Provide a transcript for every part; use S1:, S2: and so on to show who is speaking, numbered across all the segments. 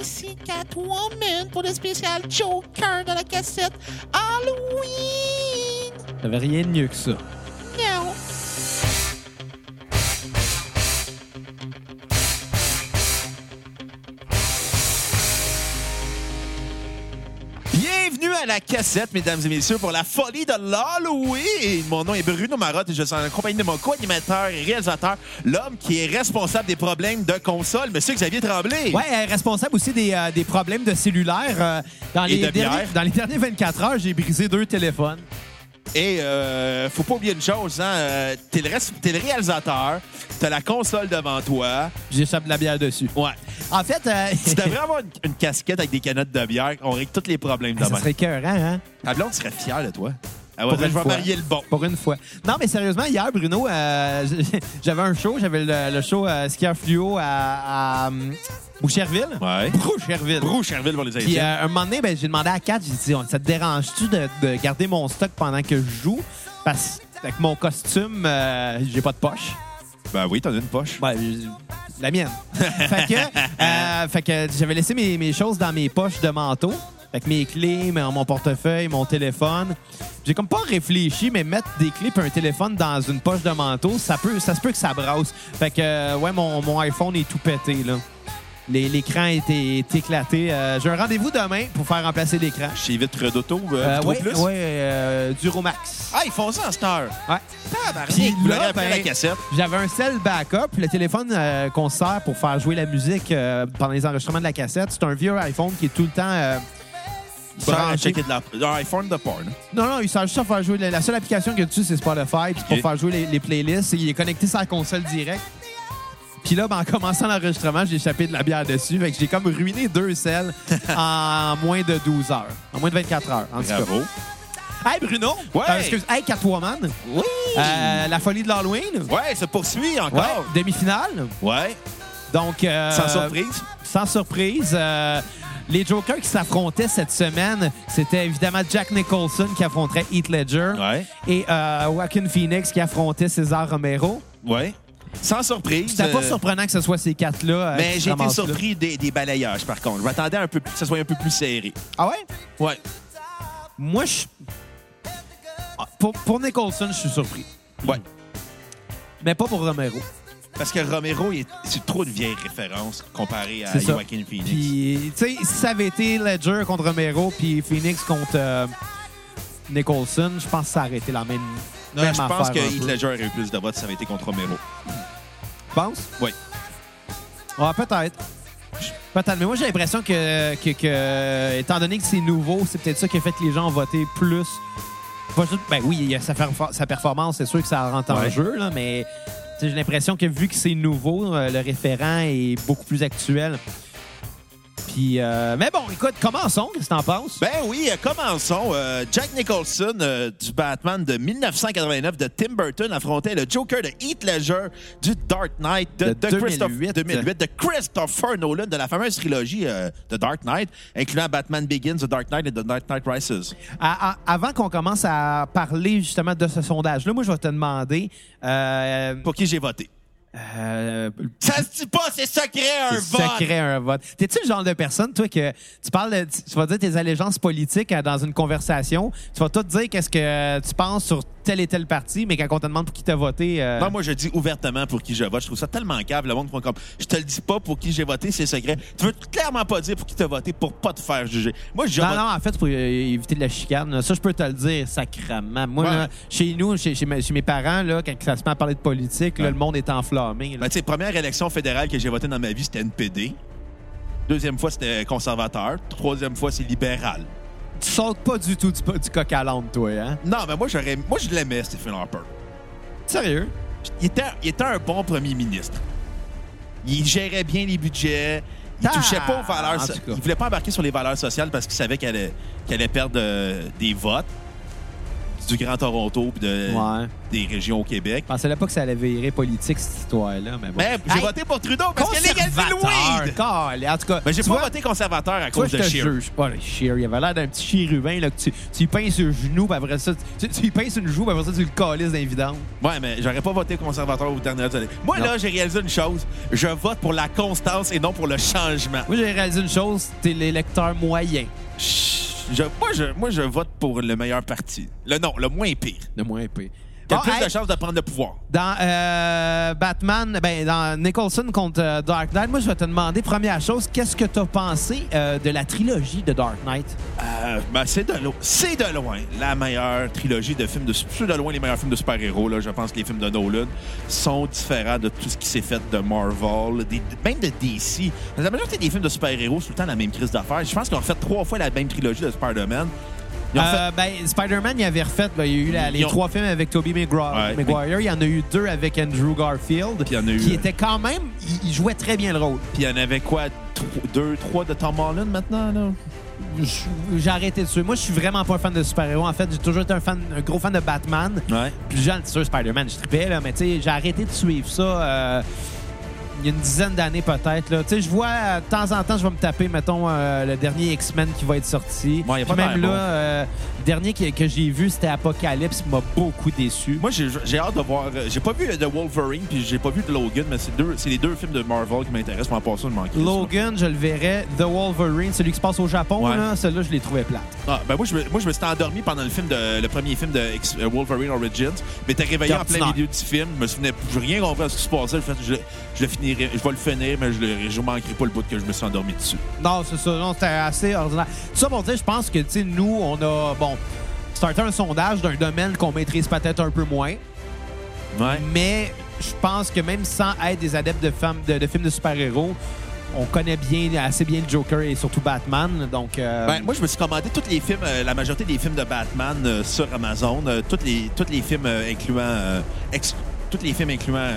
S1: ici Catwoman pour le spécial Joker de la cassette Halloween.
S2: J'avais rien de mieux que ça.
S3: À la cassette, mesdames et messieurs, pour la folie de l'Halloween. Mon nom est Bruno Marotte et je suis en compagnie de mon co-animateur et réalisateur, l'homme qui est responsable des problèmes de console, Monsieur Xavier Tremblay.
S2: Ouais, euh, responsable aussi des, euh, des problèmes de cellulaire. euh, dans, les
S3: de
S2: derniers, dans les dernières 24 heures, j'ai brisé deux téléphones.
S3: Et euh, faut pas oublier une chose, hein, euh, t'es le, t'es le réalisateur, t'as la console devant toi.
S2: J'échappe de la bière dessus.
S3: Ouais.
S2: En fait, euh,
S3: Tu devrais avoir une, une casquette avec des canettes de bière. On règle tous les problèmes
S2: ça
S3: demain.
S2: serait écœurant, hein?
S3: Ta blonde serait fière de toi. Ah ouais,
S2: Pour
S3: je
S2: une
S3: vais
S2: fois.
S3: marier le bon.
S2: Pour une fois. Non, mais sérieusement, hier, Bruno, euh, j'avais un show. J'avais le, le show euh, Skier Fluo à, à hum, Boucherville.
S3: Ouais.
S2: Boucherville.
S3: Rouge-Cherville pour les
S2: Puis
S3: Haïtiens.
S2: euh, un moment donné, ben, j'ai demandé à Kat, j'ai dit, ça te dérange-tu de, de garder mon stock pendant que je joue? Parce qu'avec mon costume, euh, j'ai pas de poche.
S3: Ben oui, t'en as une poche.
S2: Ouais, je- la mienne. fait que, euh, fait que j'avais laissé mes, mes choses dans mes poches de manteau. Avec mes clés, mon mon portefeuille, mon téléphone. J'ai comme pas réfléchi, mais mettre des clés et un téléphone dans une poche de manteau, ça peut, ça se peut que ça brasse. Fait que, euh, ouais, mon, mon iPhone est tout pété, là. L'écran est, est éclaté. Euh, J'ai un rendez-vous demain pour faire remplacer l'écran.
S3: Chez Vitre d'Auto, euh,
S2: Euh,
S3: plus.
S2: ouais, euh, Duromax.
S3: Ah, ils font ça en heure.
S2: Ouais. Puis là,
S3: à
S2: ben,
S3: la cassette.
S2: J'avais un sel backup. Le téléphone qu'on sert pour faire jouer la musique pendant les enregistrements de la cassette, c'est un vieux iPhone qui est tout le temps euh,
S3: checker de la... un iPhone de porn.
S2: Non, non, il sert juste à faire jouer. La seule application qu'il y a dessus, c'est Spotify. Puis
S3: Ok.
S2: pour faire jouer les, les playlists, il est connecté sur la console direct. Puis là, ben, en commençant l'enregistrement, j'ai échappé de la bière dessus. Fait que j'ai comme ruiné deux sels en moins de 12 heures. En moins de 24 heures, en tout cas.
S3: Bravo.
S2: Hey, Bruno!
S3: Ouais.
S2: Euh, excuse, hey, Catwoman!
S3: Oui.
S2: Euh, la folie de l'Halloween!
S3: Ouais, ça poursuit
S2: Ouais,
S3: encore.
S2: demi-finale.
S3: Ouais.
S2: Donc, euh,
S3: Sans surprise.
S2: Sans surprise. Les Jokers qui s'affrontaient cette semaine, c'était évidemment Jack Nicholson qui affronterait Heath Ledger
S3: Ouais.
S2: et euh, Joaquin Phoenix qui affrontait César Romero.
S3: Ouais. Sans surprise.
S2: C'était pas
S3: euh,
S2: surprenant que ce soit ces quatre-là. euh,
S3: Mais j'ai été surpris des, des balayages, par contre. Je m'attendais un peu que ça soit un peu plus serré.
S2: Ah ouais?
S3: Ouais.
S2: Moi, je. Ah, Pour, pour Nicholson, je suis surpris.
S3: Ouais.
S2: Mais pas pour Romero.
S3: Parce que Romero, c'est trop de vieilles références comparé à. Joaquin Phoenix.
S2: Puis, tu sais, si ça avait été Ledger contre Romero, puis Phoenix contre euh, Nicholson, je pense que ça aurait été la même.
S3: Non,
S2: même
S3: je pense que Heath. Ledger aurait eu plus de votes si ça avait été contre Romero.
S2: Tu penses?
S3: Oui.
S2: Ah, peut-être. Peut-être. Mais moi, j'ai l'impression que, que, que, étant donné que c'est nouveau, c'est peut-être ça qui a fait que les gens ont voté plus. Pas juste- ben oui, il y a sa, perfor- sa performance, c'est sûr que ça rentre en
S3: Ouais.
S2: jeu, là, mais j'ai l'impression que vu que c'est nouveau, euh, le référent est beaucoup plus actuel. Puis, euh, mais bon, écoute, commençons. Qu'est-ce que t'en penses?
S3: Ben oui, euh, commençons. Euh, Jack Nicholson du Batman de 1989 de Tim Burton affrontait le Joker de Heath Ledger du Dark Knight de,
S2: De
S3: de Christophe-
S2: 2008.
S3: 2008 de Christopher Nolan de la fameuse trilogie de Dark Knight, incluant Batman Begins, The Dark Knight et The Dark Knight Rises.
S2: À- à- avant qu'on commence à parler justement de ce sondage-là, moi, je vais te demander.
S3: Pour qui j'ai voté?
S2: Euh,
S3: Ça se dit pas, c'est secret un vote!
S2: secret un vote. T'es-tu le genre de personne, toi, que tu parles, de- tu vas dire tes allégeances politiques euh, dans une conversation, tu vas tout dire qu'est-ce que tu penses sur tel et tel parti, mais quand on te demande pour qui t'as voté, euh,
S3: Non, moi, je dis ouvertement pour qui je vote. Je trouve ça tellement câble. Le monde font comme je te le dis pas pour qui j'ai voté, c'est secret. Tu veux clairement pas dire pour qui t'as voté pour pas te faire juger. Moi, j'ai
S2: non, non, en fait, pour euh, éviter de la chicane. Ça, je peux te le dire sacrament. Moi,
S3: Ouais.
S2: là, chez nous, chez, chez mes, chez mes parents, là, quand ça se met à parler de politique, là, le monde est enflammé. Là.
S3: Ben, tu sais, première élection fédérale que j'ai voté dans ma vie, c'était NPD. Deuxième fois, c'était conservateur. Troisième fois, c'est libéral.
S2: Tu sautes pas du tout du, du coq à l'âne, toi, hein?
S3: Non, mais moi, j'aurais, moi, je l'aimais, Stephen Harper.
S2: Sérieux?
S3: Il était, il était un bon premier ministre. Il gérait bien les budgets. Il
S2: Ah,
S3: touchait pas aux valeurs. so-. Il voulait pas embarquer sur les valeurs sociales parce qu'il savait qu'elle allait, qu'elle allait perdre euh, des votes. Du Grand Toronto puis de,
S2: Ouais.
S3: des régions au Québec.
S2: Je pensais pas que ça allait virer politique, cette histoire-là, mais bon.
S3: Mais j'ai
S2: Hey,
S3: voté pour Trudeau parce qu'il a légalisé le weed!
S2: En tout cas,
S3: Mais j'ai pas
S2: vois,
S3: voté conservateur à
S2: Toi,
S3: cause
S2: je
S3: de Scheer.
S2: juge pas. le Shear, il avait l'air d'un petit chérubin là, que tu, tu lui pinces le genou, puis après ça, tu, tu lui pinces une joue, puis après ça, tu le les vidanges.
S3: Ouais, mais j'aurais pas voté conservateur aux dernières années. Moi,
S2: Non.
S3: là, j'ai réalisé une chose. Je vote pour la constance et non pour le changement.
S2: Moi, j'ai réalisé une chose, t'es l'électeur moyen.
S3: Je, moi, je, moi, je vote pour le meilleur parti. Le non, le moins pire.
S2: Le moins épais. Bon,
S3: plus
S2: hey,
S3: de chances de prendre le pouvoir.
S2: Dans euh, Batman, ben, dans Nicholson contre euh, Dark Knight, moi, je vais te demander, première chose, qu'est-ce que t'as pensé euh, de la trilogie de Dark Knight?
S3: Ben, c'est de loin. C'est de loin la meilleure trilogie de films de c'est de loin les meilleurs films de super-héros. Là. Je pense que les films de Nolan sont différents de tout ce qui s'est fait de Marvel, des- même de DC. La majorité des films de super-héros, c'est tout le temps la même crise d'affaires. Je pense qu'ils ont fait trois fois la même trilogie de Spider-Man.
S2: Euh, ben, Spider-Man, il avait refait, ben, il y a eu la- les
S3: Ils ont-
S2: trois films avec Tobey Maguire.
S3: Ouais,
S2: Maguire. Il y en a eu deux avec Andrew Garfield.
S3: Puis il y en a eu,
S2: Qui était quand même, il, il jouait très bien le rôle.
S3: Puis il y en avait quoi? tro- deux, trois de Tom Holland maintenant? Là?
S2: Je- J'ai arrêté de suivre. Moi, je suis vraiment pas un fan de super-héros. En fait, j'ai toujours été un, fan, un gros fan de Batman.
S3: Ouais.
S2: Plus jeune, c'est sûr, Spider-Man, je tripais, là, mais tu sais, j'ai arrêté de suivre ça euh, il y a une dizaine d'années peut-être. Tu sais, je vois, euh, de temps en temps, je vais me taper, mettons, euh, le dernier X-Men qui va être sorti.
S3: Ouais, y a pas
S2: Puis même là,
S3: bon.
S2: euh, dernier que, que j'ai vu, c'était Apocalypse, m'a beaucoup déçu.
S3: Moi, j'ai hâte de voir. euh, J'ai pas vu de Wolverine, puis j'ai pas vu de Logan, mais c'est les deux films de Marvel qui m'intéressent. Je m'en crisse, là.
S2: Logan, je le verrais. The Wolverine, celui qui se passe au Japon,
S3: Ouais.
S2: là, celui-là, je l'ai trouvé plate.
S3: Ah, ben moi, je me, moi, je me suis endormi pendant le film de, le premier film de euh, Wolverine Origins. Mais t'es réveillé en plein milieu du film. Je me souvenais, j'ai rien compris à ce qui se passait. Je, je, je le finirai, je vais le finir, mais je, le, je manquerai pas le bout que je me suis endormi dessus.
S2: Non, c'est ça. Non, c'était assez ordinaire. Tout ça pour dire, je pense que, tu sais, nous, on a, bon, starté un sondage d'un domaine qu'on maîtrise peut-être un peu moins,
S3: Ouais.
S2: mais je pense que même sans être des adeptes de, femmes, de, de films de super-héros, on connaît bien, assez bien le Joker et surtout Batman. Donc, euh,
S3: Ben, moi, je me suis commandé tous les films, euh, la majorité des films de Batman euh, sur Amazon. tous les, films incluant. tous les films incluant.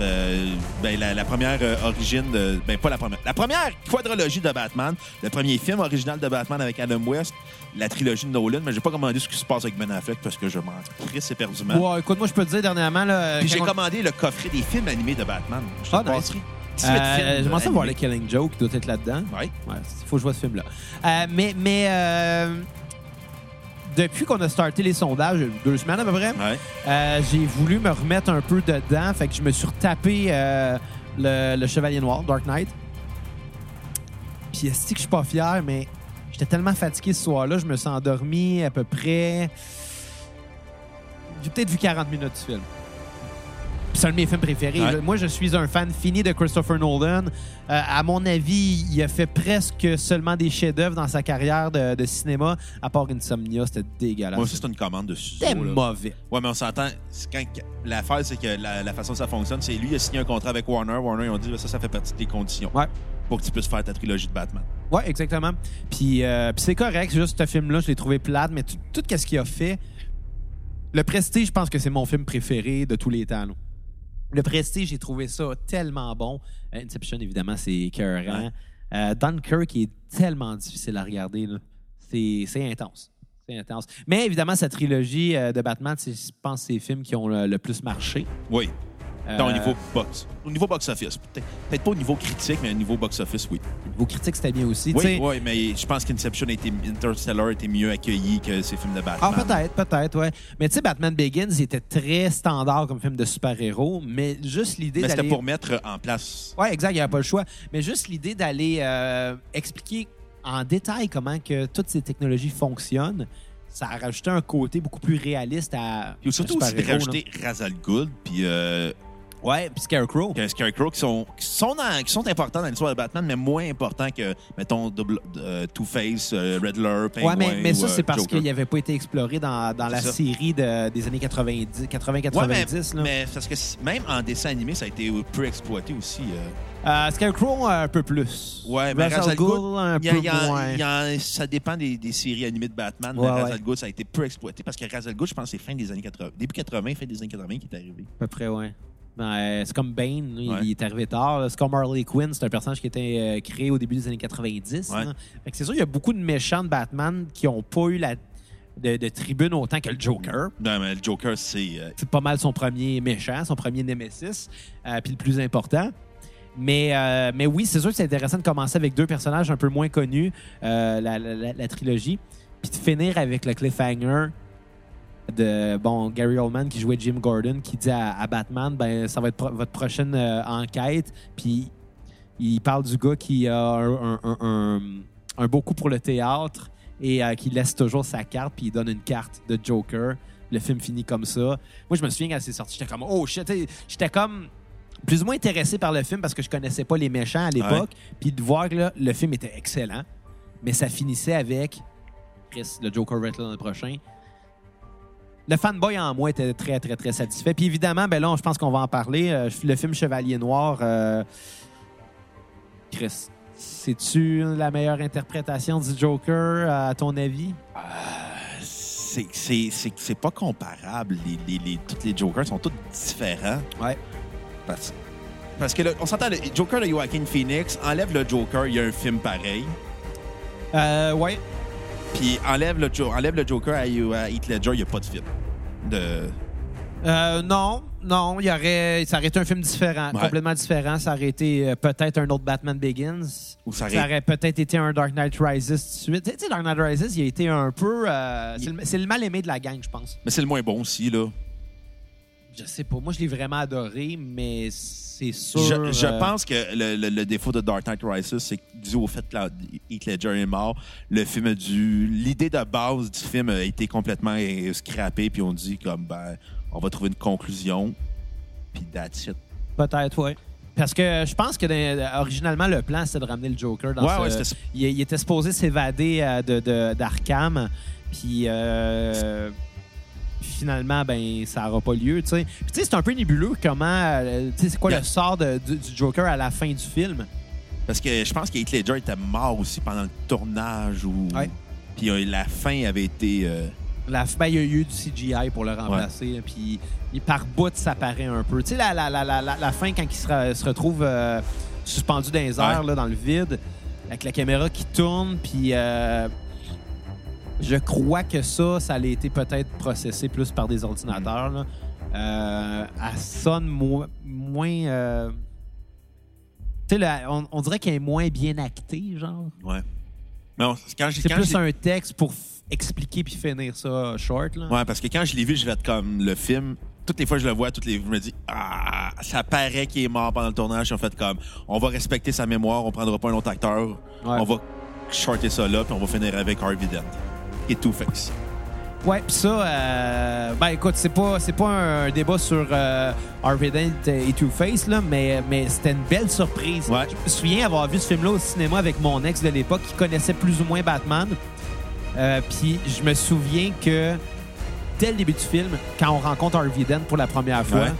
S3: Euh, ben, la, la première euh, origine de. Ben, pas la première. La première quadrologie de Batman. Le premier film original de Batman avec Adam West. La trilogie de Nolan. Mais j'ai pas commandé ce qui se passe avec Ben Affleck parce que je m'en crisse éperdument.
S2: ouais, écoute, moi, je peux te dire dernièrement, là,
S3: Puis j'ai
S2: on-
S3: commandé le coffret des films animés de Batman. Je
S2: Ah, nice.
S3: passerai 18
S2: Euh, J'aimerais ça voir le. Killing Joke qui doit être là-dedans.
S3: Ouais.
S2: Ouais, il faut que je vois ce film-là. Euh, mais mais euh, depuis qu'on a starté les sondages, deux semaines à peu près,
S3: Ouais.
S2: euh, j'ai voulu me remettre un peu dedans. Fait que je me suis retapé euh, le, le Chevalier Noir, Dark Knight. Puis est que je suis pas fier, mais j'étais tellement fatigué ce soir-là, je me suis endormi à peu près. J'ai peut-être vu 40 minutes du film. C'est un de mes films préférés.
S3: Ouais.
S2: Moi, je suis un fan fini de Christopher Nolan. Euh, à mon avis, il a fait presque seulement des chefs-d'œuvre dans sa carrière de, de cinéma, à part Insomnia, c'était dégueulasse.
S3: Moi aussi, c'est une commande de studio.
S2: C'était mauvais.
S3: Ouais, mais on s'entend. l'affaire, c'est que la, la façon que ça fonctionne, c'est lui, il a signé un contrat avec Warner. Warner, ils ont dit, ça, ça fait partie des conditions.
S2: Ouais.
S3: Pour que tu puisses faire ta trilogie de Batman.
S2: Ouais, exactement. Puis, euh, puis c'est correct, c'est juste ce film-là, je l'ai trouvé plate, mais tout, tout ce qu'il a fait. Le Prestige, je pense que c'est mon film préféré de tous les temps. là. Le Prestige, j'ai trouvé ça tellement bon. Euh, Inception, évidemment, c'est écœurant.
S3: Ouais.
S2: Euh, Dunkirk est tellement difficile à regarder. C'est intense. C'est intense. Mais évidemment, cette trilogie euh, de Batman, c'est, je pense que c'est les films qui ont le, le plus marché.
S3: Oui.
S2: Euh,
S3: Non, au niveau box. Au niveau box-office. Peut-être, pas au niveau critique, mais au niveau box-office, oui.
S2: Vos critiques, c'était bien aussi.
S3: Oui, oui, mais je pense qu'Inception a été, Interstellar a été mieux accueilli que ces films de Batman.
S2: Ah, peut-être, peut-être, ouais. Mais tu sais, Batman Begins, il était très standard comme film de super-héros, mais juste l'idée
S3: Mais c'était pour mettre en place.
S2: Ouais, exact, il n'y avait pas le choix. Mais juste l'idée d'aller euh, expliquer en détail comment que toutes ces technologies fonctionnent, ça a rajouté un côté beaucoup plus réaliste à
S3: Puis surtout aussi de rajouter Razal Gould, puis euh.
S2: Ouais, puis Scarecrow.
S3: que Scarecrow, qui sont, qui, sont dans- qui sont importants dans l'histoire de Batman, mais moins importants que, mettons, Double- euh, Two-Face, euh, Riddler, Penguin
S2: Ouais, mais, mais ça,
S3: ou, euh,
S2: c'est parce qu'il n'avait pas été exploré dans, dans la
S3: C'est ça.
S2: série de- des années 90, 80-90.
S3: Ouais, mais,
S2: là.
S3: mais parce que même en dessin animé, ça a été peu exploité aussi. euh.
S2: Scarecrow, un peu plus.
S3: Ouais, mais
S2: Ra's
S3: Ra's
S2: al
S3: al
S2: Ghul,
S3: Ghul,
S2: un
S3: Il y a-
S2: peu
S3: il y a-
S2: moins.
S3: y a- ça dépend des, des séries animées de Batman, mais
S2: ouais.
S3: ça a été peu exploité parce que Ra's al Ghul, je pense que c'est fin des années 80, début 80, fin des années 80 qui est arrivé.
S2: À peu près, ouais. Ben, c'est comme Bane, là, il-
S3: Ouais.
S2: il est arrivé tard. C'est comme Harley Quinn, c'est un personnage qui était euh, créé au début des années 90.
S3: Ouais.
S2: là. Fait que c'est sûr, il y a beaucoup de méchants de Batman qui n'ont pas eu la, de, de tribune autant que le Joker.
S3: Non, mais le Joker, c'est. euh,
S2: C'est pas mal son premier méchant, son premier Nemesis, euh, puis le plus important. Mais, euh, mais oui, c'est sûr que c'est intéressant de commencer avec deux personnages un peu moins connus, euh, la, la- la- la trilogie, puis de finir avec le cliffhanger de bon Gary Oldman qui jouait Jim Gordon qui dit à, à Batman ben ça va être pro- votre prochaine euh, enquête. Puis il parle du gars qui a un, un- un- un- un beau coup pour le théâtre et euh, qui laisse toujours sa carte puis il donne une carte de Joker. Le film finit comme ça. Moi je me souviens quand c'est sorti j'étais comme oh j'étais comme plus ou moins intéressé par le film parce que je connaissais pas les méchants à l'époque. Puis de voir que là, le film était excellent mais ça finissait avec Chris, le Joker va être là dans le prochain le fanboy en moi était très, très, très satisfait. Puis évidemment, ben là, je pense qu'on va en parler. Euh, le film Chevalier Noir, euh, Chris, c'est-tu la meilleure interprétation du Joker, à ton avis?
S3: c'est- c'est c'est- c'est pas comparable. Les, les, les- tous les Jokers sont tous différents.
S2: Ouais.
S3: Parce, parce que, là, on s'entend, le Joker de Joaquin Phoenix, enlève le Joker, il y a un film pareil.
S2: Euh, ouais.
S3: Puis enlève le, enlève le Joker à, à Heath Ledger, il n'y a pas de film. De...
S2: Euh, non, non, il aurait, ça aurait été un film différent,
S3: Ouais.
S2: complètement différent. Ça aurait été euh, peut-être un autre Batman Begins.
S3: Ou ça aurait-
S2: peut-être été un Dark Knight Rises tout de suite. Tu sais, Dark Knight Rises, il a été un peu. euh, c'est le- c'est le mal aimé de la gang, je pense.
S3: Mais c'est le moins bon aussi, là.
S2: Je sais pas. Moi, je l'ai vraiment adoré, mais c'est sûr.
S3: Je, je
S2: euh,
S3: pense que le, le- le défaut de Dark Knight Rises, c'est que dû au fait que la- Heath Ledger est mort, le film a dû. L'idée de base du film a été complètement scrappée, puis on dit comme ben, on va trouver une conclusion, puis that's it.
S2: Peut-être, oui. Parce que je pense que dans- originalement, le plan, c'était de ramener le Joker dans
S3: Ouais,
S2: ce-
S3: ouais,
S2: il, il était supposé s'évader euh, de, de- d'Arkham. Puis euh, finalement, ben, ça n'aura pas lieu. tu sais. Puis tu sais, c'est un peu nébuleux comment. euh, tu sais, c'est quoi
S3: Yeah.
S2: le sort de- du, du Joker à la fin du film?
S3: Parce que je pense que Heath Ledger était mort aussi pendant le tournage, ou.
S2: Ouais.
S3: Puis euh, la fin avait été. euh,
S2: La, ben, il y a eu du CGI pour le remplacer. Puis il- par bout, ça paraît un peu. Tu sais, la, la, la, la, la- la fin, quand il se, re- se retrouve euh, suspendu dans les airs,
S3: Ouais.
S2: là, dans le vide, avec la caméra qui tourne, puis euh, je crois que ça, ça a été peut-être processé plus par des ordinateurs. Là. Euh, elle sonne mo- moins... euh, tu sais, on, on dirait qu'elle est moins bien actée, genre.
S3: ouais.
S2: C'est plus un texte pour expliquer puis finir ça short. Là.
S3: Ouais, parce que quand je l'ai vu, je vais être comme le film. Toutes les fois que je le vois, toutes les je me dis ah, ça paraît qu'il est mort pendant le tournage. Ils ont fait comme on va respecter sa mémoire, on prendra pas un autre acteur, on va shorter ça là, puis on va finir avec Harvey Dent et Two Face.
S2: Ouais, pis ça, euh, ben écoute, c'est pas, c'est pas un débat sur euh, Harvey Dent et Two-Face, là, mais, mais c'était une belle surprise.
S3: Ouais.
S2: Je me souviens avoir vu ce film-là au cinéma avec mon ex de l'époque qui connaissait plus ou moins Batman. Euh, Puis je me souviens que dès le début du film, quand on rencontre Harvey Dent pour la première fois,
S3: Ouais.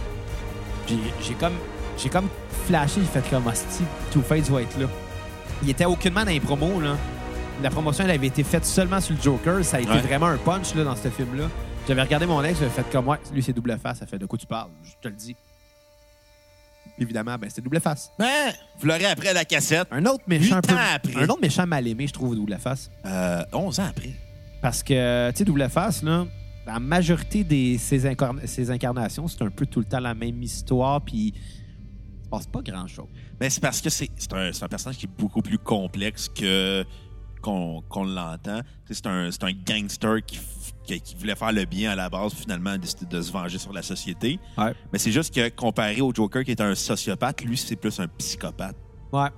S2: j'ai j'ai comme, j'ai comme flashé, j'ai fait comme hostie, Two-Face va être là. Il était aucunement dans les promos, là. La promotion, elle avait été faite seulement sur le Joker. Ça a été
S3: Ouais.
S2: vraiment un punch là, dans ce film-là. J'avais regardé mon ex, j'avais fait comme moi. Lui, c'est double face. Ça fait de quoi tu parles? Je te le dis. Évidemment, ben, c'était double face.
S3: Ben, vous l'aurez après la cassette.
S2: Un autre méchant. Un peu-
S3: ans après.
S2: Un autre méchant mal aimé, je trouve, double face.
S3: Euh, 11 ans après.
S2: Parce que, tu sais, double face, là, la majorité de ses, incarn- ses incarnations, c'est un peu tout le temps la même histoire, puis il se passe pas grand-chose.
S3: Ben, c'est parce que c'est c'est un, c'est un personnage qui est beaucoup plus complexe que qu'on l'entend. C'est un, gangster qui, f- qui, qui voulait faire le bien à la base, finalement, a décidé de se venger sur la société.
S2: Ouais.
S3: Mais c'est juste que comparé au Joker qui est un sociopathe, lui, c'est plus un psychopathe.
S2: Ouais.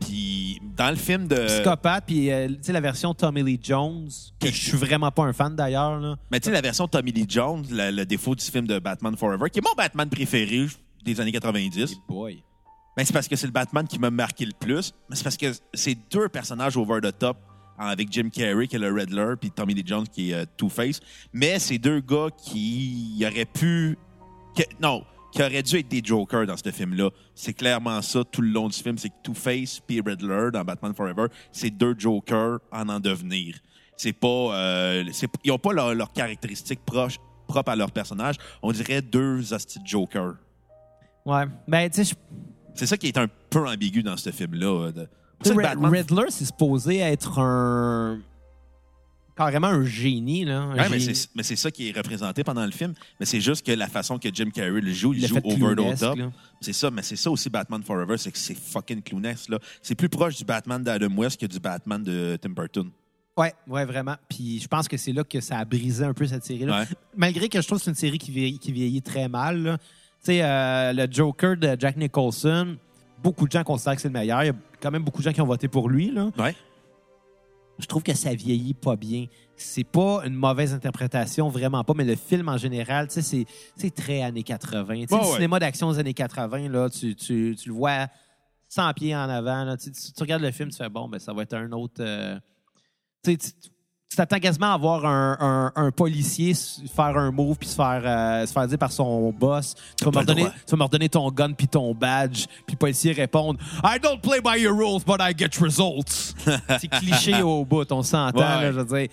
S3: Puis dans le film de.
S2: Psychopathe, puis, euh, tu sais, la version Tommy Lee Jones, que je suis vraiment pas un fan d'ailleurs.
S3: Mais tu sais, la version Tommy Lee Jones, le, le défaut du film de Batman Forever, qui est mon Batman préféré des années 90,
S2: boy.
S3: Ben, c'est parce que c'est le Batman qui m'a marqué le plus. Mais c'est parce que c'est deux personnages over the top hein, avec Jim Carrey qui est le Riddler puis Tommy Lee Jones qui est euh, Two-Face. Mais c'est deux gars qui auraient pu... non, qui auraient dû être des Jokers dans ce film-là. C'est clairement ça tout le long du film. C'est que Two-Face puis Riddler dans Batman Forever, c'est deux Jokers en en devenir. C'est pas... euh, ils ont pas leurs leurs caractéristiques propres à leur personnage. On dirait deux hosties Jokers.
S2: Ouais. Ben, tu sais,
S3: C'est ça qui est un peu ambigu dans ce film-là. euh, de- Batman-
S2: Riddler, c'est supposé être un. carrément un génie. Là, un
S3: Ouais, mais
S2: génie.
S3: c'est mais c'est ça qui est représenté pendant le film. Mais c'est juste que la façon que Jim Carrey le joue, il joue over the top. C'est ça, mais c'est ça aussi Batman Forever, c'est que c'est fucking clownesque. là. C'est plus proche du Batman d'Adam West que du Batman de Tim Burton.
S2: Ouais, ouais, vraiment. Puis je pense que c'est là que ça a brisé un peu cette série-là.
S3: Ouais.
S2: Malgré que je trouve que c'est une série qui vieillit, qui vieillit très mal. là. Tu sais, euh, le Joker de Jack Nicholson, beaucoup de gens considèrent que c'est le meilleur. Il y a quand même beaucoup de gens qui ont voté pour lui. Là.
S3: Ouais.
S2: Je trouve que ça vieillit pas bien. C'est pas une mauvaise interprétation, vraiment pas, mais le film en général, tu sais, c'est- très années 80. Tu sais,
S3: Ouais,
S2: le
S3: ouais.
S2: cinéma d'action des années 80, là, tu, tu- tu le vois 100 pieds en avant. là. Tu, tu- tu regardes le film, tu fais bon, ben, ça va être un autre. euh, tu sais, tu- t'attends quasiment à voir un, un- un policier faire un move puis se faire, euh, se faire dire par son boss Tu vas, me redonner,
S3: droit.
S2: tu vas me redonner ton gun puis ton badge. Puis le policier répond I don't play by your rules, but I get results. c'est cliché au bout, on s'entend,
S3: Ouais.
S2: là, je veux dire.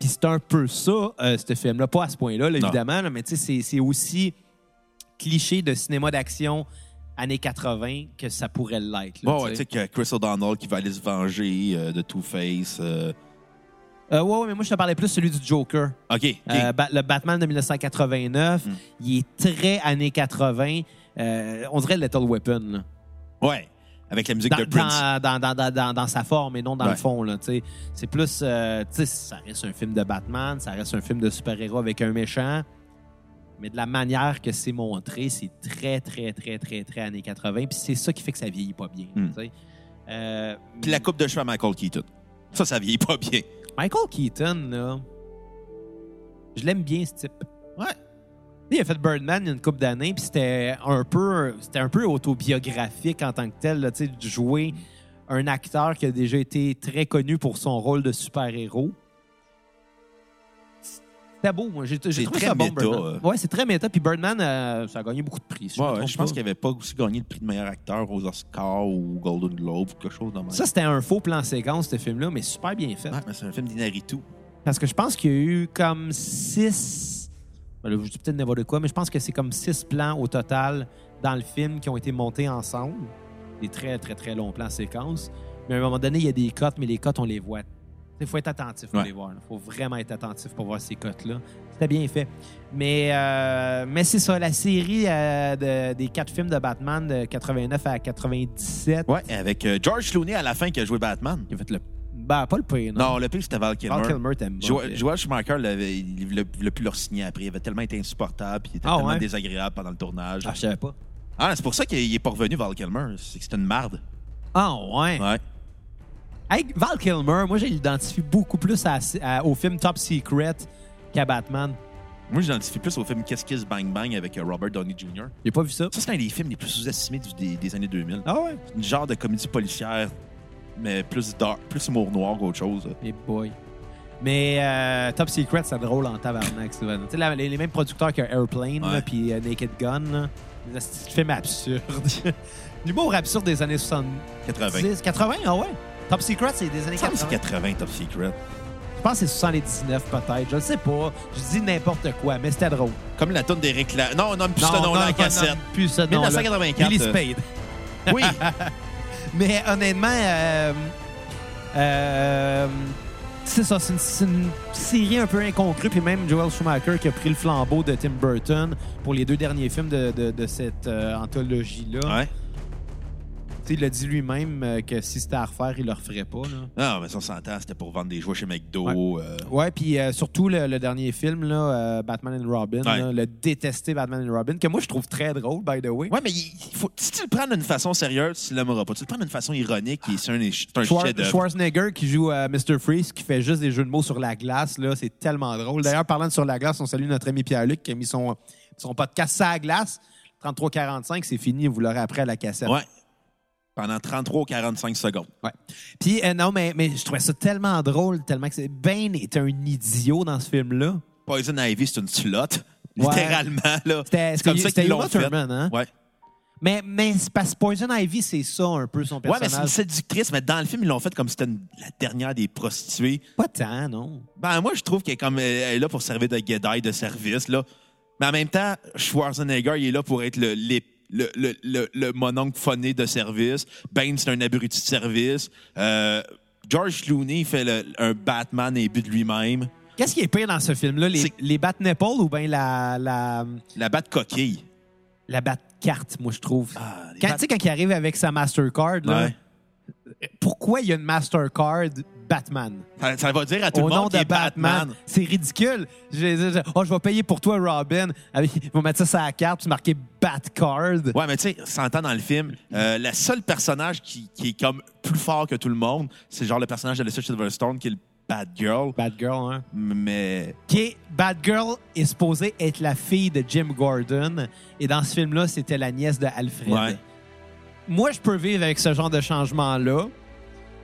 S2: Puis c'est un peu ça, euh, ce film-là. Pas à ce point-là, là, évidemment, là, mais tu sais, c'est- c'est aussi cliché de cinéma d'action années 80 que ça pourrait l'être.
S3: Ouais, ouais,
S2: sais.
S3: tu sais que Chris O'Donnell qui va aller se venger euh, de Two-Face. Euh,
S2: ouais, ouais, mais moi, je te parlais plus celui du Joker.
S3: OK.
S2: Euh, Ba- le Batman de 1989,
S3: Mm.
S2: il est très années 80. Euh, on dirait Lethal Weapon. là.
S3: ouais. Avec la musique
S2: Dans,
S3: de Prince.
S2: dans, sa forme et non dans
S3: Ouais.
S2: le fond. C'est plus. euh, tu sais, ça reste un film de Batman, ça reste un film de super-héros avec un méchant. Mais de la manière que c'est montré, c'est très, très, très, très, très années 80. Puis c'est ça qui fait que ça vieillit pas bien.
S3: Mm.
S2: Euh,
S3: Puis la coupe de cheveux à Michael Keaton. Ça, ça vieillit pas bien.
S2: Michael Keaton, là, je l'aime bien, ce type.
S3: Ouais.
S2: Il a fait Birdman il y a une couple d'années, puis c'était un peu, c'était un peu autobiographique en tant que tel, là, tu sais, de jouer un acteur qui a déjà été très connu pour son rôle de super-héros. C'était beau, moi. J'ai trouvé
S3: très
S2: ça bon,
S3: méta,
S2: Birdman.
S3: euh.
S2: Ouais, c'est très méta. Puis Birdman, euh, ça a gagné beaucoup de prix. si je
S3: Ouais, pense qu'il avait pas aussi gagné le prix de meilleur acteur aux Oscars ou Golden Globe ou quelque chose même.
S2: Ça, c'était un faux plan séquence, ce film-là, mais super bien fait.
S3: Ouais, c'est un film d'Inaritu.
S2: Parce que je pense qu'il y a eu comme six. Ben là, je dis peut-être n'importe quoi, mais je pense que c'est comme six plans au total dans le film qui ont été montés ensemble. Des très, très, très longs plans séquences. Mais à un moment donné, il y a des cotes, mais les cotes, on les voit. Il faut être attentif pour
S3: Ouais.
S2: les voir. Il faut vraiment être attentif pour voir ces cotes-là. C'était bien fait. Mais, euh, mais c'est ça, la série euh, de- des quatre films de Batman de 89 à 97.
S3: Ouais, avec euh, George Clooney à la fin qui a joué Batman.
S2: Il a fait le. Ben, pas le pire, non.
S3: Non, le pire, c'était Val Kilmer.
S2: Val Kilmer, t'aimes pas.
S3: Jo- Joel Schumacher l'avait- il ne voulait plus leur signer après. Il avait tellement été insupportable, puis il était
S2: Ah,
S3: tellement
S2: ouais?
S3: désagréable pendant le tournage.
S2: Ah, je savais pas.
S3: Ah, c'est pour ça qu'il est pas revenu, Val Kilmer. C'est que c'était une marde.
S2: Ah, ouais?
S3: Ouais.
S2: Hey, Val Kilmer, moi, je l'identifie beaucoup plus à- à- au film Top Secret qu'à Batman.
S3: Moi, j'identifie plus au film Kiss Bang Bang avec euh, Robert Downey Jr.
S2: J'ai pas vu ça?
S3: Ça, c'est un des films les plus sous-estimés des, des années 2000.
S2: Ah ouais?
S3: Une genre de comédie policière, mais plus dark, plus humour noir qu'autre chose.
S2: Mais boy. Mais euh, Top Secret, c'est drôle en tabarnak, Steven. Tu sais, les, les mêmes producteurs que Airplane, puis euh, Naked Gun, là. des petits films absurdes. L'humour absurde des années 70.
S3: 80.
S2: 80, ah ouais? Top Secret, c'est des années
S3: Il me semble que
S2: 80.
S3: c'est 80 Top Secret.
S2: Je pense que c'est 79 peut-être. Je ne sais pas. Je dis n'importe quoi, mais c'était drôle.
S3: Comme la tonne d'Éric La... Non, non, plus ce nom-là, la
S2: non,
S3: cassette.
S2: plus ce nom-là.
S3: 1984,
S2: Billy Spade.
S3: Oui,
S2: Mais honnêtement, euh, euh, c'est ça, c'est une, série un peu incongrue. Puis même Joel Schumacher qui a pris le flambeau de Tim Burton pour les deux derniers films de, de- de cette euh, anthologie-là.
S3: ouais.
S2: Il a dit lui-même euh, que si c'était à refaire, il le referait pas. Là.
S3: Non, mais ça, s'entend, c'était pour vendre des jouets chez McDo. euh,
S2: Ouais, puis euh, surtout le, le dernier film, là, euh, Batman and Robin,
S3: Ouais.
S2: là, le détesté Batman and Robin, que moi je trouve très drôle, by the way.
S3: Ouais, mais il faut, si tu le prends d'une façon sérieuse, tu l'aimeras pas. Tu le prends d'une façon ironique, et c'est un, un
S2: Schwar-. Schwarzenegger qui joue euh, Mr. Freeze, qui fait juste des jeux de mots sur la glace, là, c'est tellement drôle. D'ailleurs, parlant de sur la glace, on salue notre ami Pierre-Luc qui a mis son, son podcast sur la glace. 33-45, c'est fini, vous l'aurez après à la cassette.
S3: Ouais. Pendant 33 ou 45 secondes.
S2: Ouais. Puis, euh, non, mais, mais je trouvais ça tellement drôle, tellement que c'est. Bane est un idiot dans ce film-là.
S3: Poison Ivy, c'est une slotte.
S2: Ouais.
S3: Littéralement, là.
S2: C'était
S3: C'est comme ça
S2: c'était
S3: qu'ils l'ont fait.
S2: Thurman, hein?
S3: Ouais.
S2: Mais, mais parce que Poison Ivy, c'est ça un peu son
S3: Ouais, mais c'est
S2: personnage.
S3: une séductrice, mais dans le film, ils l'ont fait comme si c'était une- la dernière des prostituées.
S2: Pas tant, non.
S3: Ben, moi, je trouve qu'elle est, comme, elle est là pour servir de guédaille de service, là. Mais en même temps, Schwarzenegger, il est là pour être le, le, le, le, le mononcle phoné de service. Bane, c'est un abruti de service. Euh, George Clooney fait le- un Batman imbu de lui-même.
S2: Qu'est-ce qui est pire dans ce film-là? Les,
S3: C'est-
S2: les bat nipples ou bien la, la,
S3: La Bat-coquille.
S2: la bat carte, moi, je trouve.
S3: Ah, les
S2: Quand,
S3: Bat-
S2: tu sais, quand il arrive avec sa Mastercard, là,
S3: Ouais.
S2: Pourquoi il y a une Mastercard Batman?
S3: Ça, ça va dire à tout
S2: Au
S3: le
S2: nom
S3: monde
S2: de
S3: est
S2: Batman.
S3: Batman.
S2: C'est ridicule. Je, je- je- oh, je vais payer pour toi, Robin. Ils vont mettre ça sur la carte, puis marquer Batcard.
S3: Ouais, mais tu sais, s'entend dans le film, euh, le seul personnage qui, qui est comme plus fort que tout le monde, c'est genre le personnage de Lisa Silverstone qui est le Bad Girl.
S2: Batgirl, hein?
S3: Mais
S2: qui est Batgirl est supposée être la fille de Jim Gordon et dans ce film-là, c'était la nièce de Alfred.
S3: Ouais.
S2: Moi, je peux vivre avec ce genre de changement-là,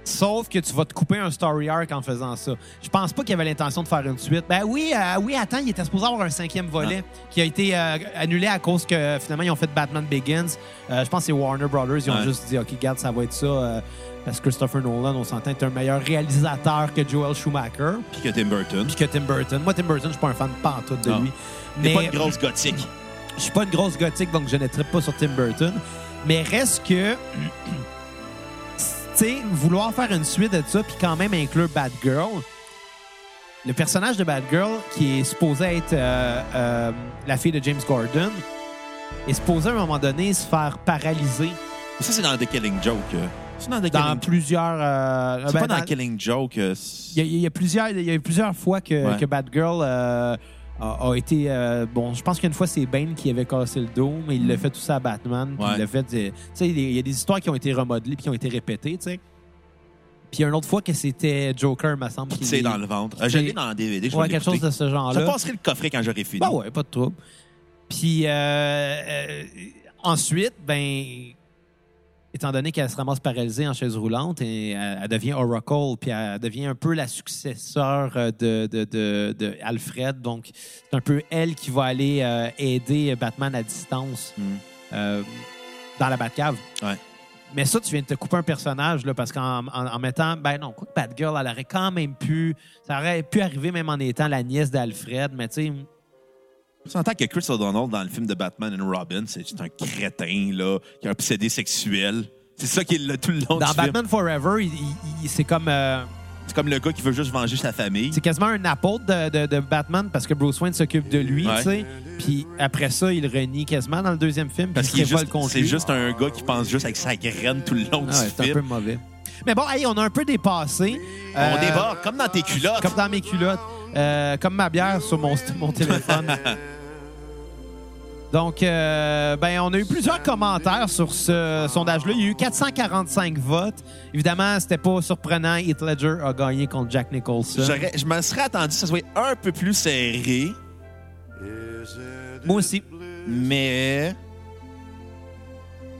S2: sauf que tu vas te couper un story arc en faisant ça. Je pense pas qu'il y avait l'intention de faire une suite. Ben oui, euh, oui, attends, il était supposé avoir un cinquième volet qui a été euh, annulé à cause que finalement ils ont fait Batman Begins. Euh, je pense que c'est Warner Brothers, ils ont juste dit OK, garde, ça va être ça. parce que Christopher Nolan, on s'entend, est un meilleur réalisateur que Joel Schumacher
S3: puis que Tim Burton.
S2: puis que Tim Burton. Moi, Tim Burton, je suis pas un fan pantoute de
S3: Non.
S2: lui. Mais
S3: pas une grosse gothique.
S2: je suis pas une grosse gothique, donc je ne pas sur Tim Burton. Mais reste que, tu sais, vouloir faire une suite de ça, puis quand même inclure Batgirl, le personnage de Batgirl, qui est supposé être euh, euh, la fille de James Gordon, est supposé à un moment donné se faire paralyser
S3: Ça, c'est dans The Killing Joke. euh. C'est dans The
S2: dans
S3: Killing
S2: plusieurs. euh,
S3: C'est
S2: ben,
S3: pas dans,
S2: dans-
S3: Killing Joke.
S2: Il y, a, il y a plusieurs, il y a eu plusieurs fois que,
S3: Ouais.
S2: que Batgirl euh, a, a été. euh, bon, je pense qu'une fois, c'est Bane qui avait cassé le dos, mais il l'a fait tout ça à Batman. puis
S3: Ouais.
S2: Il l'a fait. euh, Tu sais, il y a des histoires qui ont été remodelées puis qui ont été répétées, tu sais. Puis une autre fois que c'était Joker, me semble.
S3: qui c'est dans le ventre. Euh, je l'ai dans le DVD. Je
S2: Ouais,
S3: vais
S2: quelque chose de ce
S3: Je
S2: genre-là.
S3: passerai le coffret quand j'aurai fini.
S2: Ben ouais, pas de trouble. Puis euh, euh, ensuite, ben, étant donné qu'elle se ramasse paralysée en chaise roulante, et elle, elle devient Oracle, puis elle devient un peu la successeur euh, de, de, de, de Alfred. Donc, c'est un peu elle qui va aller euh, aider Batman à distance
S3: Mm.
S2: euh, dans la Batcave.
S3: Ouais.
S2: Mais ça, tu viens de te couper un personnage, là, parce qu'en en, en mettant. Ben non, quoi que Batgirl, elle aurait quand même pu. Ça aurait pu arriver même en étant la nièce d'Alfred, mais tu sais.
S3: Tu entends que Chris O'Donnell dans le film de Batman and Robin, c'est un crétin là, qui a un possédé sexuel. C'est ça qui est le, tout le long
S2: Dans
S3: du film.
S2: Batman Forever, il- il- il- c'est comme. euh,
S3: C'est comme le gars qui veut juste venger sa famille.
S2: c'est quasiment un apôtre de, de- de Batman parce que Bruce Wayne s'occupe de lui,
S3: Ouais.
S2: tu sais. Puis après ça, il renie quasiment dans le deuxième film.
S3: Parce qu'il c'est juste un gars qui pense juste avec sa graine tout le long
S2: Ah
S3: du
S2: ouais, c'est un
S3: film.
S2: peu mauvais. Mais bon, hey, on a un peu dépassé.
S3: On
S2: Euh,
S3: déborde comme dans tes culottes.
S2: Comme dans mes culottes. Euh, comme ma bière sur mon, mon téléphone. Donc, euh, ben, on a eu plusieurs commentaires sur ce sondage-là. Il y a eu 445 votes. Évidemment, c'était pas surprenant. Heath Ledger a gagné contre Jack Nicholson.
S3: J'aurais- Je me serais attendu que ça soit un peu plus serré,
S2: Moi aussi.
S3: mais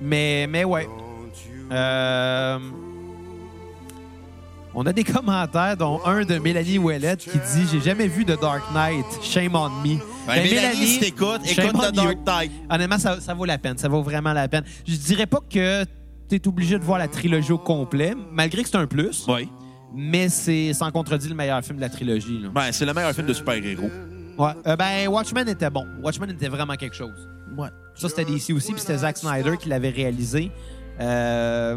S2: Mais, mais ouais. Euh, on a des commentaires, dont un de Mélanie Ouellette qui dit J'ai jamais vu de Dark Knight. Shame on me.
S3: Ben, Mélanie, si t'écoutes, écoute The Dark. Knight.
S2: Honnêtement, ça, ça vaut la peine. Ça vaut vraiment la peine. Je dirais pas que tu es obligé de voir la trilogie au complet, malgré que c'est un plus,
S3: Oui.
S2: mais c'est sans contredit le meilleur film de la trilogie. là.
S3: Ben, c'est le meilleur film de super-héros.
S2: Ouais. Euh, ben, Watchmen était bon. Watchmen était vraiment quelque chose.
S3: Ouais.
S2: Ça, c'était DC aussi, puis c'était Zack Snyder qui l'avait réalisé. Euh,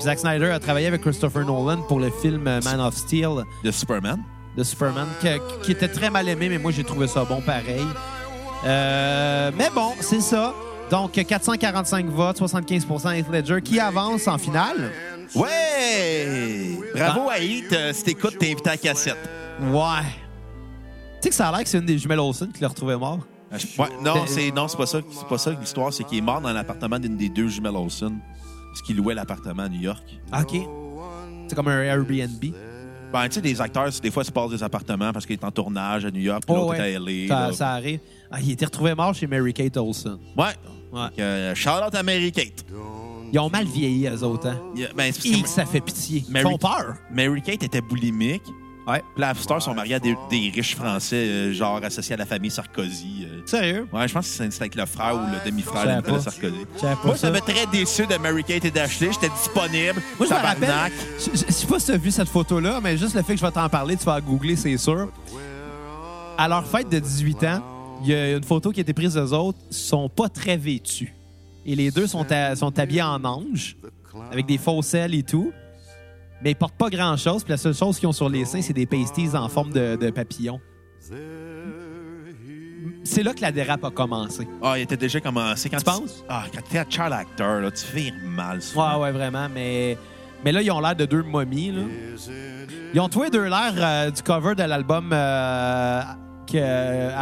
S2: Zack Snyder a travaillé avec Christopher Nolan pour le film euh, Man of Steel
S3: De Superman.
S2: De Superman, que- qui était très mal aimé, mais moi, j'ai trouvé ça bon pareil. Euh, mais bon, c'est ça. Donc, 445 votes, 75 Heath Ledger, qui avance en finale.
S3: Ouais! Bravo à Heath. Euh, si t'écoutes, t'es invité à la cassette.
S2: Ouais. Tu sais que ça a l'air que c'est une des jumelles Olsen qui l'a retrouvé mort.
S3: Je- ouais, non,
S2: Ben-
S3: c'est non, c'est pas ça. C'est pas ça l'histoire. C'est qu'il est mort dans l'appartement d'une des deux jumelles Olsen. Parce qu'il louait l'appartement à New York.
S2: OK. C'est comme un Airbnb.
S3: Ben, tu sais, des acteurs, des fois, se passent des appartements parce qu'il est en tournage à New York, puis
S2: Oh,
S3: l'autre
S2: ouais.
S3: est à LA.
S2: Ça,
S3: là.
S2: ça arrive. Ah, il était retrouvé mort chez Mary-Kate Olsen.
S3: Ouais.
S2: Ouais.
S3: Euh, shout out à Mary Kate.
S2: Ils ont mal vieilli, eux autres. Hein?
S3: Ben, parce que
S2: ça fait pitié. Ils
S3: Mary-
S2: font peur.
S3: Mary Kate était boulimique.
S2: Ouais.
S3: Puis la star sont mariés à des, des riches Français, euh, genre associés à la famille Sarkozy. euh.
S2: Sérieux?
S3: Ouais, je pense que c'est c'est avec le frère ou le
S2: Je
S3: demi-frère
S2: savais
S3: de Nicolas
S2: pas.
S3: Sarkozy.
S2: Je savais pas
S3: Moi,
S2: ça.
S3: ça m'a très déçu de Mary Kate et d'Ashley. J'étais disponible.
S2: Moi, je me rappelle. Je, je, je sais pas si tu as vu cette photo-là, mais juste le fait que je vais t'en parler, tu vas la googler, c'est sûr. À leur fête de 18 ans, il y a une photo qui a été prise d'eux autres. Ils sont pas très vêtus. Et les deux sont, à- sont habillés en ange, avec des faux selles et tout. Mais ils portent pas grand-chose. Puis la seule chose qu'ils ont sur les seins, c'est des pasties en forme de, de papillon. C'est là que la dérape a commencé.
S3: Ah, il était déjà commencé. Quand
S2: Tu penses?
S3: Ah, quand t'es un child actor, là, tu fais mal. souvent.
S2: Ouais, ouais, vraiment. Mais, mais là, ils ont l'air de deux momies. Là. Ils ont tous les deux l'air euh, du cover de l'album euh, que,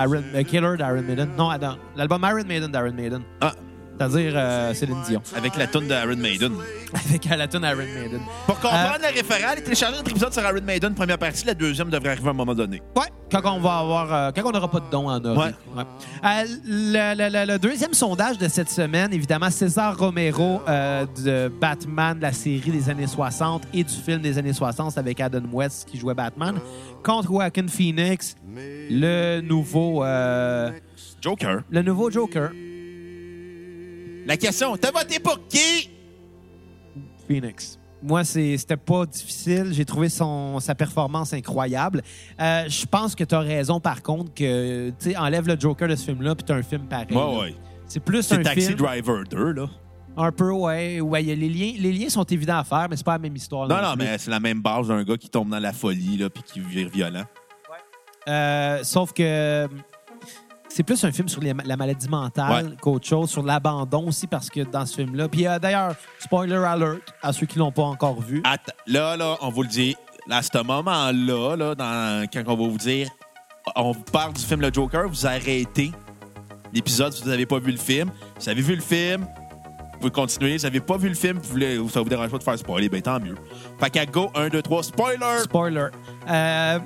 S2: Iron- euh, Killer d'Iron Maiden. Non, attends. L'album Iron Maiden d'Iron Maiden.
S3: Ah,
S2: C'est-à-dire euh, Céline Dion.
S3: avec la tune de Iron Maiden.
S2: Avec la tune Iron Maiden.
S3: Pour comprendre
S2: Euh,
S3: le référent, allez télécharger notre épisode sur Iron Maiden, première partie. La deuxième devrait arriver à un moment donné.
S2: Ouais, quand on va avoir, euh, quand on n'aura pas de dons en or.
S3: Ouais.
S2: Euh, le, le- le- le deuxième sondage de cette semaine, évidemment, César Romero euh, de Batman, la série des années 60 et du film des années 60 avec Adam West qui jouait Batman, contre Joaquin Phoenix, le nouveau, euh,
S3: Joker.
S2: le nouveau Joker.
S3: La question, t'as voté pour qui?
S2: Phoenix. Moi, c'était pas difficile. J'ai trouvé son, sa performance incroyable. Euh, je pense que tu as raison, par contre, que tu sais, enlève le Joker de ce film-là, puis tu as un film pareil.
S3: Ouais, ouais.
S2: C'est plus
S3: C'est
S2: un
S3: Taxi
S2: film.
S3: Driver 2, là.
S2: Un peu, ouais. ouais il y a les, liens, les liens sont évidents à faire, mais c'est pas la même histoire.
S3: Non, non, mais c'est la même base d'un gars qui tombe dans la folie, là, puis qui vire violent.
S2: Euh, sauf que c'est plus un film sur les- la maladie mentale
S3: Ouais.
S2: qu'autre chose, sur l'abandon aussi, parce que dans ce film-là. Puis euh, d'ailleurs, spoiler alert à ceux qui l'ont pas encore vu.
S3: Attends, là, là, on vous le dit, à ce moment-là, là, dans, quand on va vous dire, on parle du film Le Joker, vous arrêtez l'épisode si vous n'avez pas vu le film. Si vous avez vu le film, vous pouvez continuer. Si vous n'avez pas vu le film, vous voulez, ça vous dérange pas de faire spoiler, ben tant mieux. Fait qu'à go, 1, 2, 3, spoiler!
S2: Spoiler. Euh,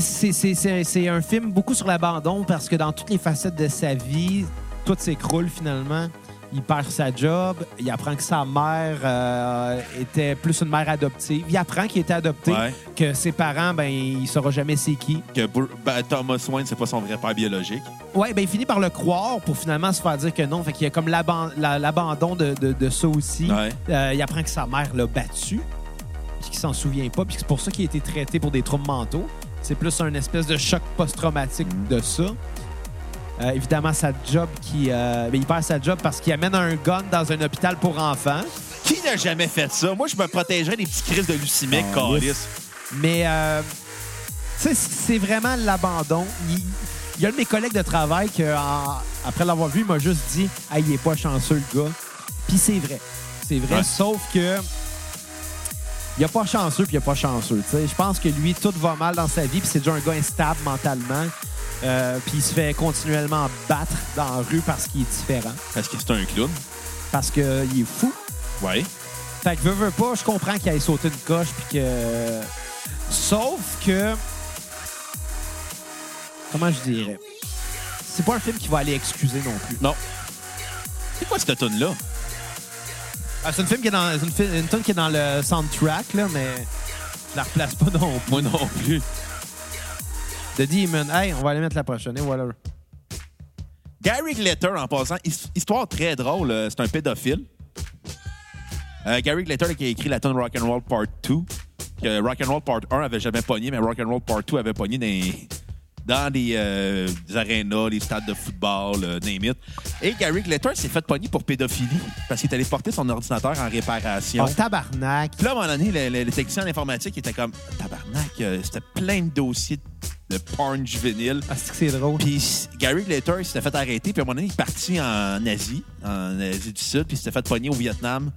S2: c'est- un film beaucoup sur l'abandon parce que dans toutes les facettes de sa vie, tout s'écroule finalement. Il perd sa job, il apprend que sa mère euh, était plus une mère adoptive. Il apprend qu'il était adopté,
S3: Ouais.
S2: que ses parents, ben, il saura jamais c'est qui.
S3: Que ben, Thomas Wayne, c'est pas son vrai père biologique.
S2: Ouais, ben, il finit par le croire pour finalement se faire dire que non. Fait qu'il y a comme l'aban- la- l'abandon de, de- de ça aussi.
S3: Ouais.
S2: Euh, il apprend que sa mère l'a battu, puis qu'il s'en souvient pas, puis c'est pour ça qu'il a été traité pour des troubles mentaux. C'est plus un espèce de choc post-traumatique de ça. Euh, évidemment, sa job qui. euh, ben, il perd sa job parce qu'il amène un gun dans un hôpital pour enfants.
S3: Qui n'a jamais fait ça? Moi, je me protégerais des petites crises de leucémie,
S2: Ah,
S3: câlisse.
S2: yes. Mais, euh, tu sais, c'est vraiment l'abandon. Il, il y a un de mes collègues de travail qui, après l'avoir vu, il m'a juste dit Ah, il est pas chanceux, le gars. Puis c'est vrai. C'est vrai,
S3: Ouais.
S2: sauf que. Il a pas chanceux, puis il a pas chanceux. Je pense que lui, tout va mal dans sa vie, puis c'est déjà un gars instable mentalement. Euh, puis il se fait continuellement battre dans la rue parce qu'il est différent.
S3: Parce que c'est un clown.
S2: Parce qu'il est fou.
S3: Ouais.
S2: Fait que veux, veux pas, je comprends qu'il aille sauter une coche puis que. Sauf que. Comment je dirais? C'est pas un film qui va aller excuser non plus.
S3: Non. C'est quoi cette tune là
S2: Ah, c'est un film qui est dans. Une, fi- une tune qui est dans le soundtrack, là, mais je la replace pas non plus.
S3: Moi non plus.
S2: The Demon. Hey, on va aller mettre la prochaine. Et voilà.
S3: Gary Glitter, en passant, his- histoire très drôle, euh, c'est un pédophile. Euh, Gary Glitter qui a écrit la tune Rock'n'Roll Part 2. Que Rock'n'Roll Part 1 avait jamais pogné, mais Rock'n'Roll Part 2 avait pogné dans, les- dans des, euh, des arénas, les stades de football, euh, name it. Et Gary Glitter s'est fait pogner pour pédophilie parce qu'il est allé porter son ordinateur en réparation.
S2: Oh, tabarnak.
S3: Puis là, à un moment donné, le, le- le technicien en informatique était comme Tabarnak, euh, c'était plein de dossiers de porn juvénile.
S2: Ah, c'est que c'est drôle.
S3: Puis Gary Glitter, il s'était fait arrêter. Puis à un moment donné, il est parti en Asie, en Asie du Sud. Puis il s'était fait pogner au Vietnam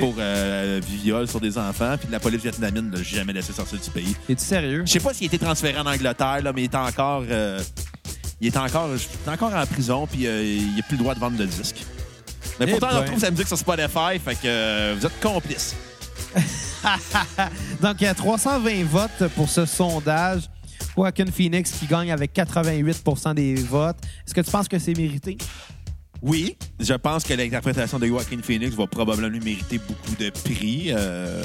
S3: pour euh, viol sur des enfants. Puis la police vietnamienne ne l'a jamais laissé sortir du pays.
S2: Es-tu sérieux?
S3: Je sais pas s'il a été transféré en Angleterre, là, mais il est encore... euh, il est encore, il est encore en prison, puis euh, il n'a plus le droit de vendre de disques. Mais
S2: Eh
S3: pourtant, on
S2: ben.
S3: retrouve sa musique sur Spotify, fait que euh, vous êtes complices.
S2: Donc, il y a 320 votes pour ce sondage. Joaquin Phoenix qui gagne avec 88% des votes. Est-ce que tu penses que c'est mérité?
S3: Oui, je pense que l'interprétation de Joaquin Phoenix va probablement lui mériter beaucoup de prix. Euh,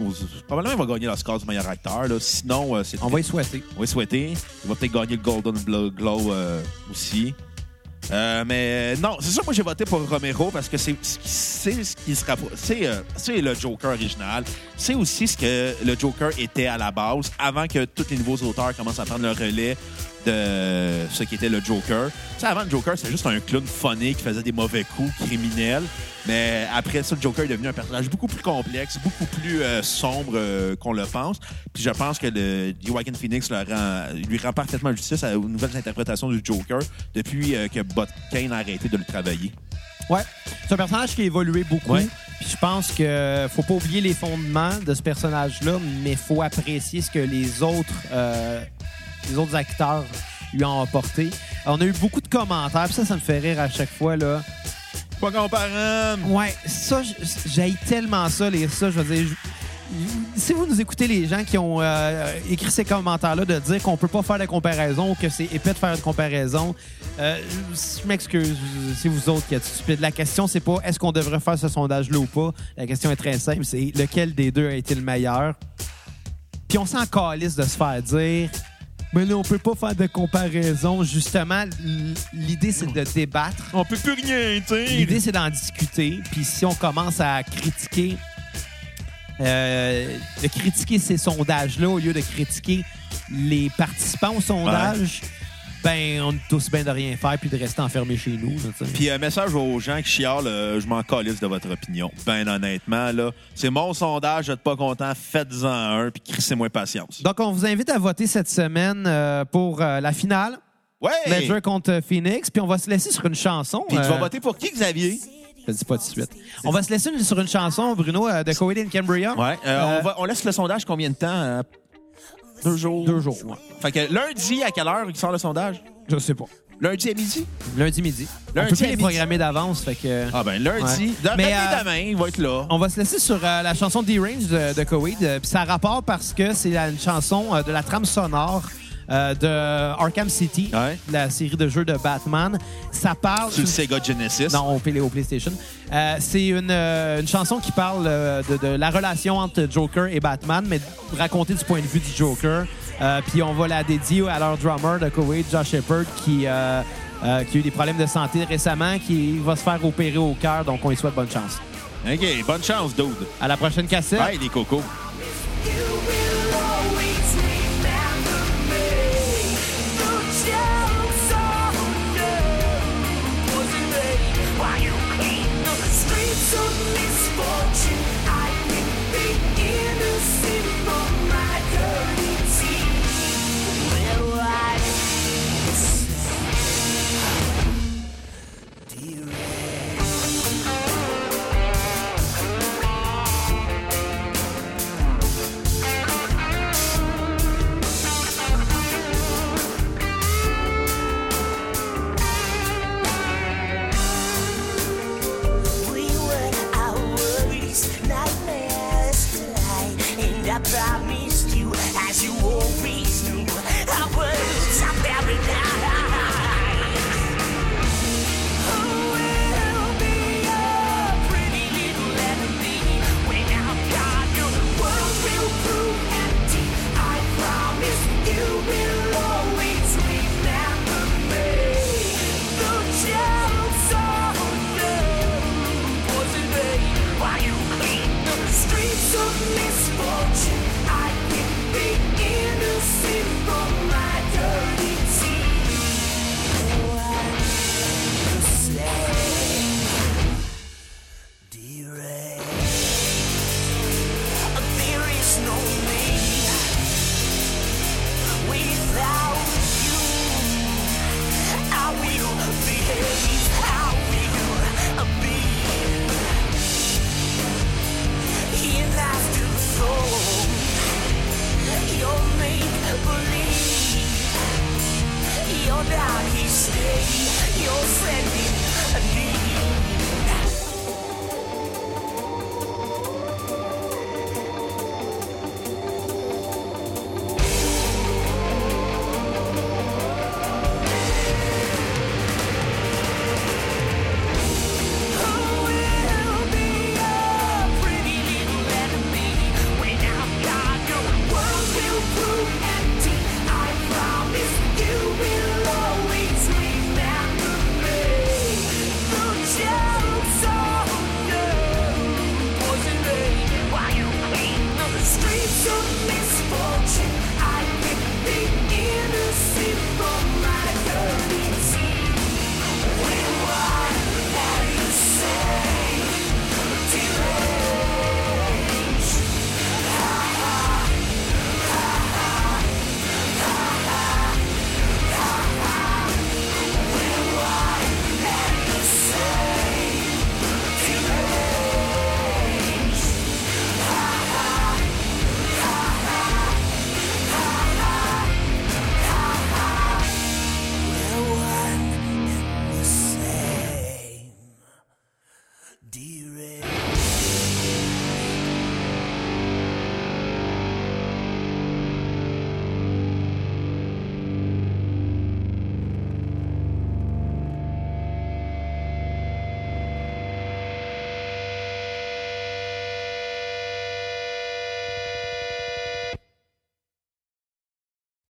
S3: aux- probablement, il va gagner l'Oscar du meilleur acteur. là. Sinon, euh, c'est
S2: On va y souhaiter.
S3: on va y souhaiter. Il va peut-être gagner le Golden Glow euh, aussi. Euh, mais non, c'est sûr, moi j'ai voté pour Romero parce que c'est ce qui se rappro- C'est euh, c'est le Joker original. C'est aussi ce que le Joker était à la base avant que tous les nouveaux auteurs commencent à prendre le relais de ce qui était le Joker. Tu sais, avant, le Joker, c'était juste un clown funny qui faisait des mauvais coups criminels. Mais après ça, le Joker est devenu un personnage beaucoup plus complexe, beaucoup plus euh, sombre euh, qu'on le pense. Puis je pense que le Joaquin Phoenix le rend- lui rend parfaitement justice aux nouvelles interprétations du Joker depuis euh, que Bot Kane a arrêté de le travailler.
S2: Ouais. C'est un personnage qui a évolué beaucoup.
S3: Ouais.
S2: Puis je pense que faut pas oublier les fondements de ce personnage-là, mais faut apprécier ce que les autres, euh, les autres acteurs lui ont apporté. On a eu beaucoup de commentaires, puis ça, ça me fait rire à chaque fois. là.
S3: Pas comparable!
S2: Ouais, ça, j'ai tellement ça, les ça, je veux dire. je- Si vous nous écoutez les gens qui ont euh, écrit ces commentaires-là de dire qu'on peut pas faire de comparaison ou que c'est épais de faire une comparaison, euh, je m'excuse, c'est vous autres qui êtes stupides. La question, c'est pas est-ce qu'on devrait faire ce sondage-là ou pas. La question est très simple, c'est lequel des deux a été le meilleur? Puis on s'en calisse de se faire dire mais là, on peut pas faire de comparaison. Justement, l'idée, c'est de débattre.
S3: On peut plus rien dire!
S2: L'idée, c'est d'en discuter. Puis si on commence à critiquer, euh, de critiquer ces sondages-là au lieu de critiquer les participants au sondage, ben, on est aussi bien de rien faire puis de rester enfermé chez nous.
S3: Puis un message aux gens qui chialent, euh, je m'en calisse de votre opinion. Ben honnêtement, là, c'est mon sondage, vous êtes pas content, faites-en un, puis crissez-moi patience.
S2: Donc, on vous invite à voter cette semaine euh, pour euh, la finale,
S3: Ouais!
S2: Ledger contre Phoenix. Puis on va se laisser sur une chanson.
S3: Puis tu vas
S2: euh,
S3: voter pour qui, Xavier?
S2: Je le dis pas tout de suite. On va se laisser une- sur une chanson, Bruno, euh, de Coed and Cambria.
S3: Ouais. euh,
S2: Euh,
S3: on, va- on laisse le sondage combien de temps? Deux jours.
S2: Deux jours. ouais.
S3: Fait que lundi, à quelle heure il sort le sondage?
S2: Je sais pas.
S3: Lundi à midi?
S2: Lundi midi.
S3: Lundi
S2: on peut plus
S3: à
S2: les programmer d'avance, fait que...
S3: Ah ben lundi.
S2: Ouais.
S3: Dans-
S2: Mais, euh,
S3: demain, il va être là.
S2: On va se laisser sur euh, la chanson D-Range de, de. Euh, Puis ça a rapport parce que c'est la- une chanson euh, de la trame sonore euh, de Arkham City,
S3: Ouais.
S2: la série de jeux de Batman. Ça parle...
S3: Sur le Sega Genesis.
S2: Non, au, au PlayStation. Euh, c'est une, euh, une chanson qui parle de, de la relation entre Joker et Batman, mais racontée du point de vue du Joker. Euh, Puis on va la dédier à leur drummer de Koweït, Josh Shepard, qui, euh, euh, qui a eu des problèmes de santé récemment, qui va se faire opérer au cœur, donc on lui souhaite bonne chance.
S3: OK, bonne chance, dude.
S2: À la prochaine cassette.
S3: Bye, les cocos.
S4: Misfortune. I can be innocent